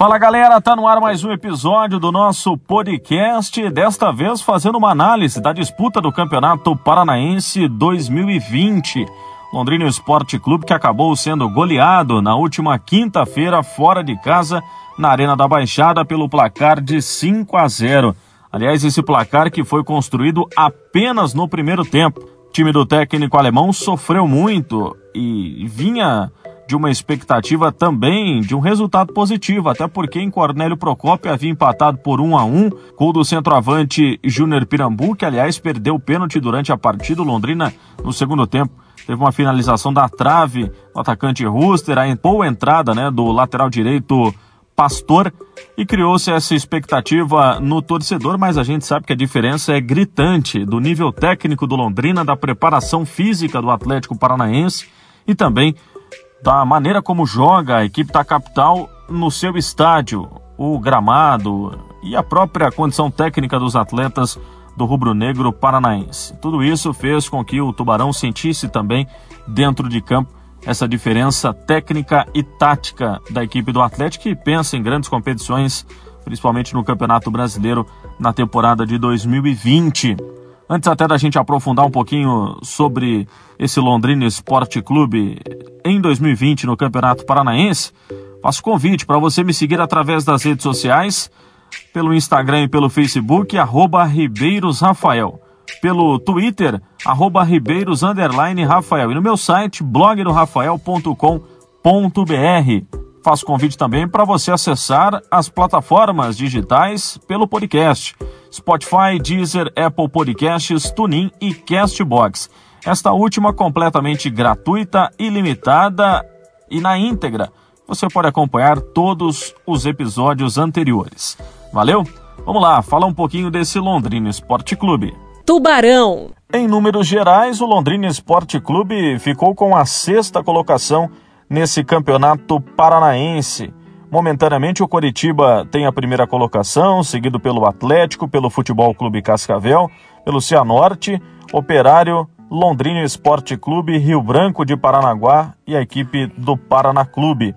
Fala galera, tá no ar mais um episódio do nosso podcast, desta vez fazendo uma análise da disputa do Campeonato Paranaense 2020. Londrina Esporte Clube que acabou sendo goleado na última quinta-feira fora de casa na Arena da Baixada pelo placar de 5 a 0. Aliás, esse placar que foi construído apenas no primeiro tempo. O time do técnico alemão sofreu muito e vinha de uma expectativa também de um resultado positivo, até porque em Cornélio Procópio havia empatado por 1 a 1 com o do centroavante Júnior Pirambu, que aliás perdeu o pênalti durante a partida. Londrina, no segundo tempo, teve uma finalização da trave do atacante Ruster, a boa entrada né, do lateral direito Pastor e criou-se essa expectativa no torcedor, mas a gente sabe que a diferença é gritante do nível técnico do Londrina, da preparação física do Atlético Paranaense e também da maneira como joga a equipe da capital no seu estádio, o gramado e a própria condição técnica dos atletas do rubro-negro paranaense. Tudo isso fez com que o Tubarão sentisse também dentro de campo essa diferença técnica e tática da equipe do Atlético que pensa em grandes competições, principalmente no Campeonato Brasileiro na temporada de 2020. Antes até da gente aprofundar um pouquinho sobre esse Londrina Esporte Clube em 2020 no Campeonato Paranaense, faço convite para você me seguir através das redes sociais, pelo Instagram e pelo Facebook, arroba Ribeiros Rafael, pelo Twitter, arroba Ribeiros Rafael, e no meu site, blogdorafael.com.br. Faço convite também para você acessar as plataformas digitais pelo podcast. Spotify, Deezer, Apple Podcasts, TuneIn e Castbox. Esta última completamente gratuita, ilimitada e na íntegra. Você pode acompanhar todos os episódios anteriores. Valeu? Vamos lá, falar um pouquinho desse Londrina Esporte Clube. Tubarão. Em números gerais, o Londrina Esporte Clube ficou com a sexta colocação nesse campeonato paranaense. Momentaneamente, o Coritiba tem a primeira colocação, seguido pelo Atlético, pelo Futebol Clube Cascavel, pelo Cianorte, Operário, Londrina Esporte Clube, Rio Branco de Paranaguá e a equipe do Paraná Clube.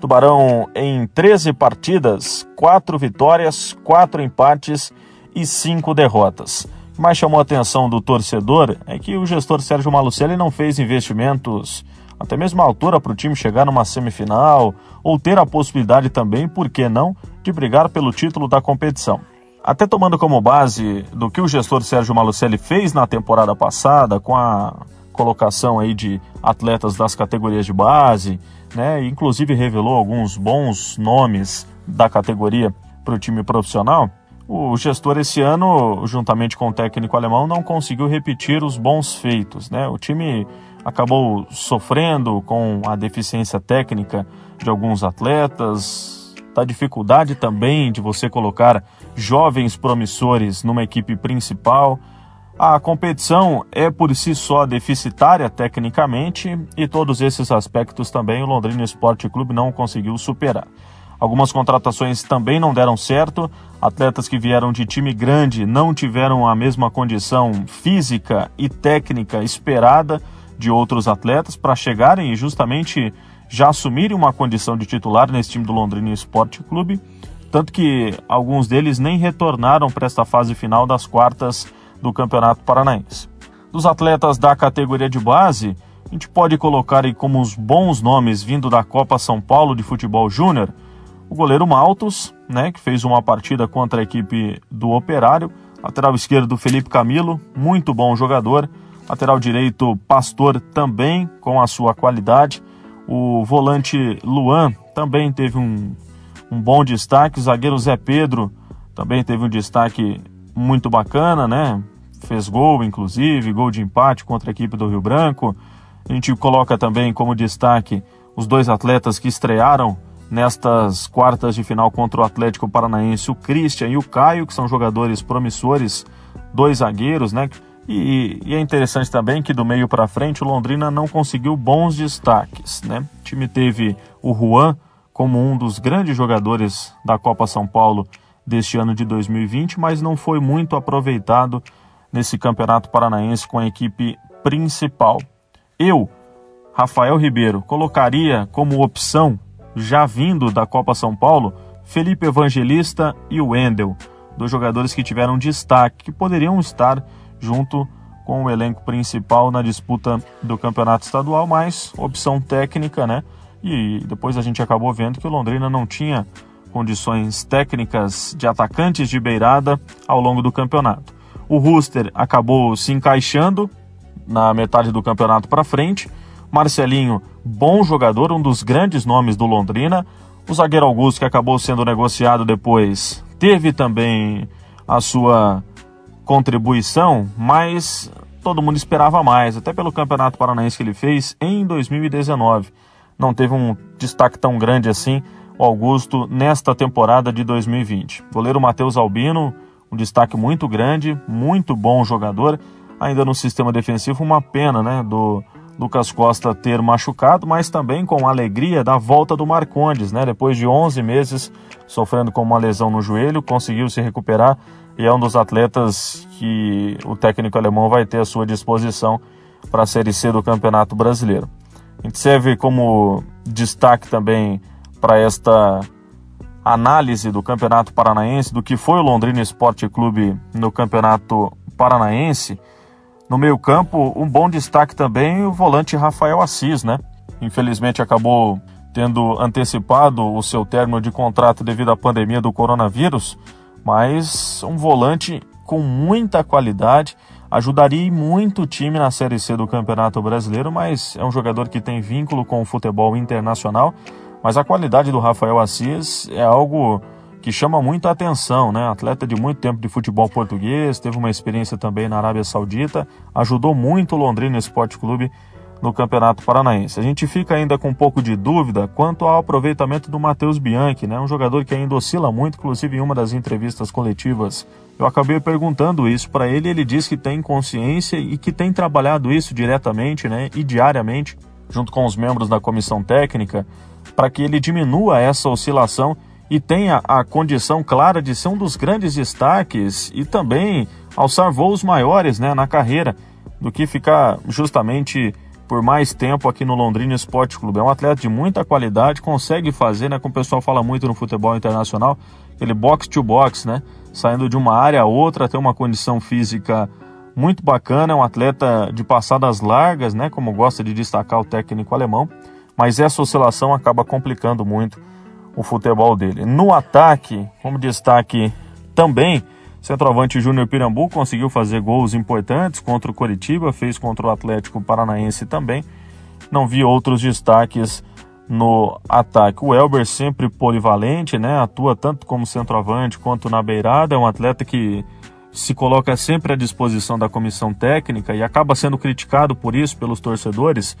Tubarão em 13 partidas, 4 vitórias, 4 empates e 5 derrotas. Mais chamou a atenção do torcedor é que o gestor Sérgio Malucelli não fez investimentos até mesmo a altura para o time chegar numa semifinal ou ter a possibilidade também, por que não, de brigar pelo título da competição. Até tomando como base do que o gestor Sérgio Malucelli fez na temporada passada, com a colocação aí de atletas das categorias de base, né, inclusive revelou alguns bons nomes da categoria para o time profissional, o gestor esse ano, juntamente com o técnico alemão, não conseguiu repetir os bons feitos. Né? O time acabou sofrendo com a deficiência técnica de alguns atletas, da dificuldade também de você colocar jovens promissores numa equipe principal. A competição é por si só deficitária tecnicamente e todos esses aspectos também o Londrina Esporte Clube não conseguiu superar. Algumas contratações também não deram certo. Atletas que vieram de time grande não tiveram a mesma condição física e técnica esperada de outros atletas para chegarem e justamente já assumirem uma condição de titular nesse time do Londrina Esporte Clube, tanto que alguns deles nem retornaram para esta fase final das quartas do Campeonato Paranaense. Dos atletas da categoria de base, a gente pode colocar aí como os bons nomes vindo da Copa São Paulo de Futebol Júnior, o goleiro Maltos, né, que fez uma partida contra a equipe do Operário, lateral esquerdo Felipe Camilo, muito bom jogador, Lateral direito, Pastor também com a sua qualidade. O volante Luan também teve um, um bom destaque. O zagueiro Zé Pedro também teve um destaque muito bacana, né? Fez gol, inclusive, gol de empate contra a equipe do Rio Branco. A gente coloca também como destaque os dois atletas que estrearam nestas quartas de final contra o Atlético Paranaense, o Christian e o Caio, que são jogadores promissores, dois zagueiros, né? E, e, é interessante também que do meio para frente o Londrina não conseguiu bons destaques. Né? O time teve o Juan como um dos grandes jogadores da Copa São Paulo deste ano de 2020, mas não foi muito aproveitado nesse Campeonato Paranaense com a equipe principal. Eu, Rafael Ribeiro, colocaria como opção, já vindo da Copa São Paulo, Felipe Evangelista e o Wendel, dois jogadores que tiveram destaque, que poderiam estar junto com o elenco principal na disputa do campeonato estadual, mas opção técnica, né? E depois a gente acabou vendo que o Londrina não tinha condições técnicas de atacantes de beirada ao longo do campeonato. O Rooster acabou se encaixando na metade do campeonato para frente. Marcelinho, bom jogador, um dos grandes nomes do Londrina. O zagueiro Augusto, que acabou sendo negociado depois, teve também a sua contribuição, mas todo mundo esperava mais, até pelo Campeonato Paranaense que ele fez em 2019. Não teve um destaque tão grande assim o Augusto nesta temporada de 2020. Goleiro Matheus Albino, um destaque muito grande, muito bom jogador, ainda no sistema defensivo, uma pena, né, do Lucas Costa ter machucado, mas também com a alegria da volta do Marcondes, né, depois de 11 meses sofrendo com uma lesão no joelho, conseguiu se recuperar e é um dos atletas que o técnico alemão vai ter à sua disposição para a Série C do Campeonato Brasileiro. A gente serve como destaque também para esta análise do Campeonato Paranaense, do que foi o Londrina Esporte Clube no Campeonato Paranaense. No meio-campo, um bom destaque também o volante Rafael Assis, né? Infelizmente acabou tendo antecipado o seu término de contrato devido à pandemia do coronavírus, mas um volante com muita qualidade, ajudaria muito o time na Série C do Campeonato Brasileiro, mas é um jogador que tem vínculo com o futebol internacional mas a qualidade do Rafael Assis é algo que chama muita atenção, né? Atleta de muito tempo de futebol português, teve uma experiência também na Arábia Saudita, ajudou muito o Londrina Esporte Clube no Campeonato Paranaense. A gente fica ainda com um pouco de dúvida quanto ao aproveitamento do Matheus Bianchi, né? Um jogador que ainda oscila muito, inclusive em uma das entrevistas coletivas. Eu acabei perguntando isso para ele, ele diz que tem consciência e que tem trabalhado isso diretamente, né, e diariamente, junto com os membros da comissão técnica para que ele diminua essa oscilação e tenha a condição clara de ser um dos grandes destaques e também alçar voos maiores né, na carreira do que ficar justamente por mais tempo aqui no Londrina Esporte Clube. É um atleta de muita qualidade, consegue fazer, né, como o pessoal fala muito no futebol internacional, ele box to box, né, saindo de uma área a outra, tem uma condição física muito bacana, é um atleta de passadas largas, né, como gosta de destacar o técnico alemão mas essa oscilação acaba complicando muito o futebol dele. No ataque, como destaque também, centroavante Júnior Pirambu conseguiu fazer gols importantes contra o Coritiba, fez contra o Atlético Paranaense também. Não vi outros destaques no ataque. O Elber sempre polivalente, né? Atua tanto como centroavante quanto na beirada, é um atleta que se coloca sempre à disposição da comissão técnica e acaba sendo criticado por isso pelos torcedores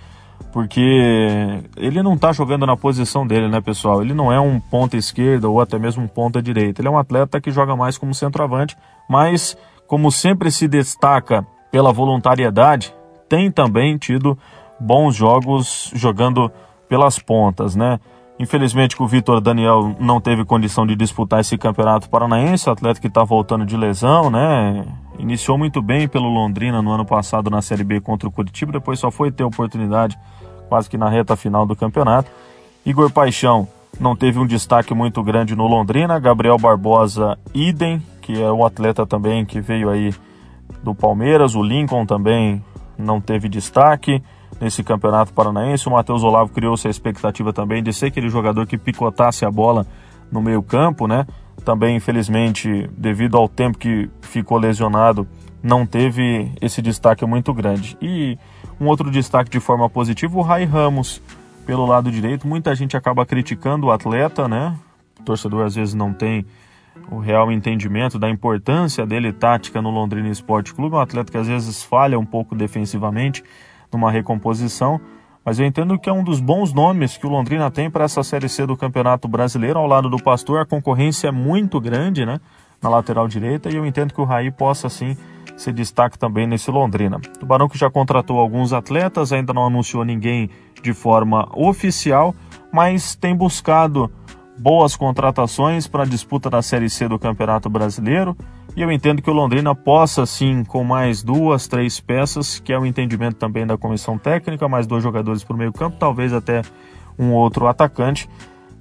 porque ele não está jogando na posição dele, né, pessoal? Ele não é um ponta esquerda ou até mesmo um ponta direita. Ele é um atleta que joga mais como centroavante, mas como sempre se destaca pela voluntariedade, tem também tido bons jogos jogando pelas pontas, né? Infelizmente o Vitor Daniel não teve condição de disputar esse campeonato paranaense, atleta que está voltando de lesão, né? Iniciou muito bem pelo Londrina no ano passado na Série B contra o Curitiba, depois só foi ter oportunidade quase que na reta final do campeonato. Igor Paixão não teve um destaque muito grande no Londrina, Gabriel Barbosa, idem, que é um atleta também que veio aí do Palmeiras, o Lincoln também não teve destaque nesse campeonato paranaense. O Matheus Olavo criou-se a expectativa também de ser aquele jogador que picotasse a bola no meio campo, né? Também, infelizmente, devido ao tempo que ficou lesionado, não teve esse destaque muito grande. E um outro destaque de forma positiva, o Rai Ramos, pelo lado direito. Muita gente acaba criticando o atleta, né? O torcedor às vezes não tem o real entendimento da importância dele tática no Londrina Esporte Clube. Um atleta que às vezes falha um pouco defensivamente, numa recomposição, mas eu entendo que é um dos bons nomes que o Londrina tem para essa Série C do Campeonato Brasileiro. Ao lado do Pastor, a concorrência é muito grande, né? Na lateral direita, e eu entendo que o Raí possa sim se destaque também nesse Londrina. O Tubarão que já contratou alguns atletas, ainda não anunciou ninguém de forma oficial, mas tem buscado boas contratações para a disputa da Série C do Campeonato Brasileiro. E eu entendo que o Londrina possa, sim, com mais duas, três peças, que é o entendimento também da comissão técnica, mais dois jogadores para o meio-campo, talvez até um outro atacante.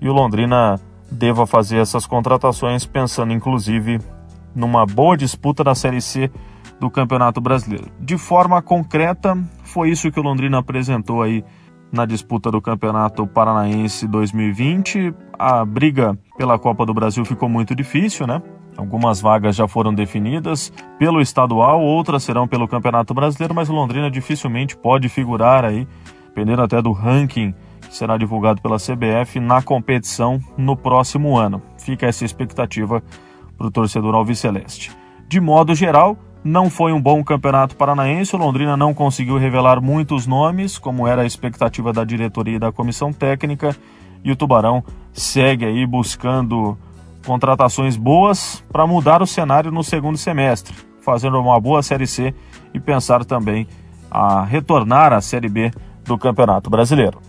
E o Londrina deva fazer essas contratações, pensando inclusive numa boa disputa da Série C do Campeonato Brasileiro. De forma concreta, foi isso que o Londrina apresentou aí na disputa do Campeonato Paranaense 2020. A briga pela Copa do Brasil ficou muito difícil, né? Algumas vagas já foram definidas pelo estadual, outras serão pelo Campeonato Brasileiro, mas o Londrina dificilmente pode figurar aí, dependendo até do ranking que será divulgado pela CBF na competição no próximo ano. Fica essa expectativa para o torcedor alviceleste. De modo geral, não foi um bom campeonato paranaense. O Londrina não conseguiu revelar muitos nomes, como era a expectativa da diretoria e da comissão técnica. E o Tubarão segue aí buscando contratações boas para mudar o cenário no segundo semestre, fazendo uma boa Série C e pensar também a retornar à Série B do Campeonato Brasileiro.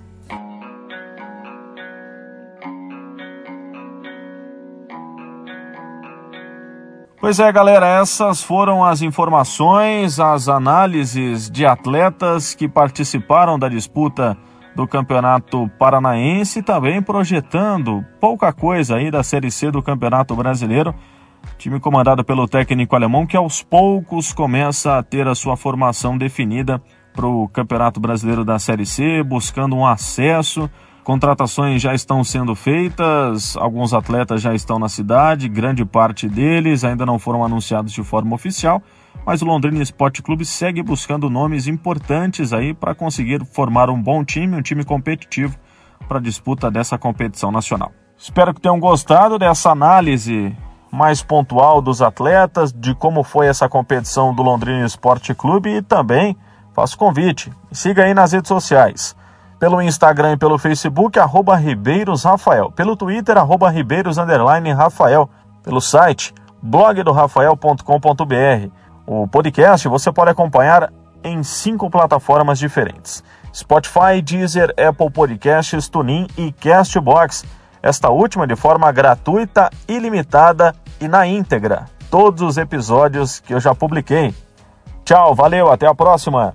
Pois é, galera, essas foram as informações, as análises de atletas que participaram da disputa do Campeonato Paranaense, também projetando pouca coisa aí da Série C do Campeonato Brasileiro. Time comandado pelo técnico alemão que aos poucos começa a ter a sua formação definida para o Campeonato Brasileiro da Série C, buscando um acesso Contratações já estão sendo feitas, alguns atletas já estão na cidade, grande parte deles ainda não foram anunciados de forma oficial, mas o Londrina Esporte Clube segue buscando nomes importantes aí para conseguir formar um bom time, um time competitivo para a disputa dessa competição nacional. Espero que tenham gostado dessa análise mais pontual dos atletas, de como foi essa competição do Londrina Esporte Clube e também faço convite, siga aí nas redes sociais pelo Instagram e pelo Facebook, arroba Ribeiros Rafael, pelo Twitter, arroba Ribeiros Rafael, pelo site blogdorafael.com.br. O podcast você pode acompanhar em cinco plataformas diferentes: Spotify, Deezer, Apple Podcasts, TuneIn e Castbox. Esta última de forma gratuita, ilimitada e na íntegra. Todos os episódios que eu já publiquei. Tchau, valeu, até a próxima!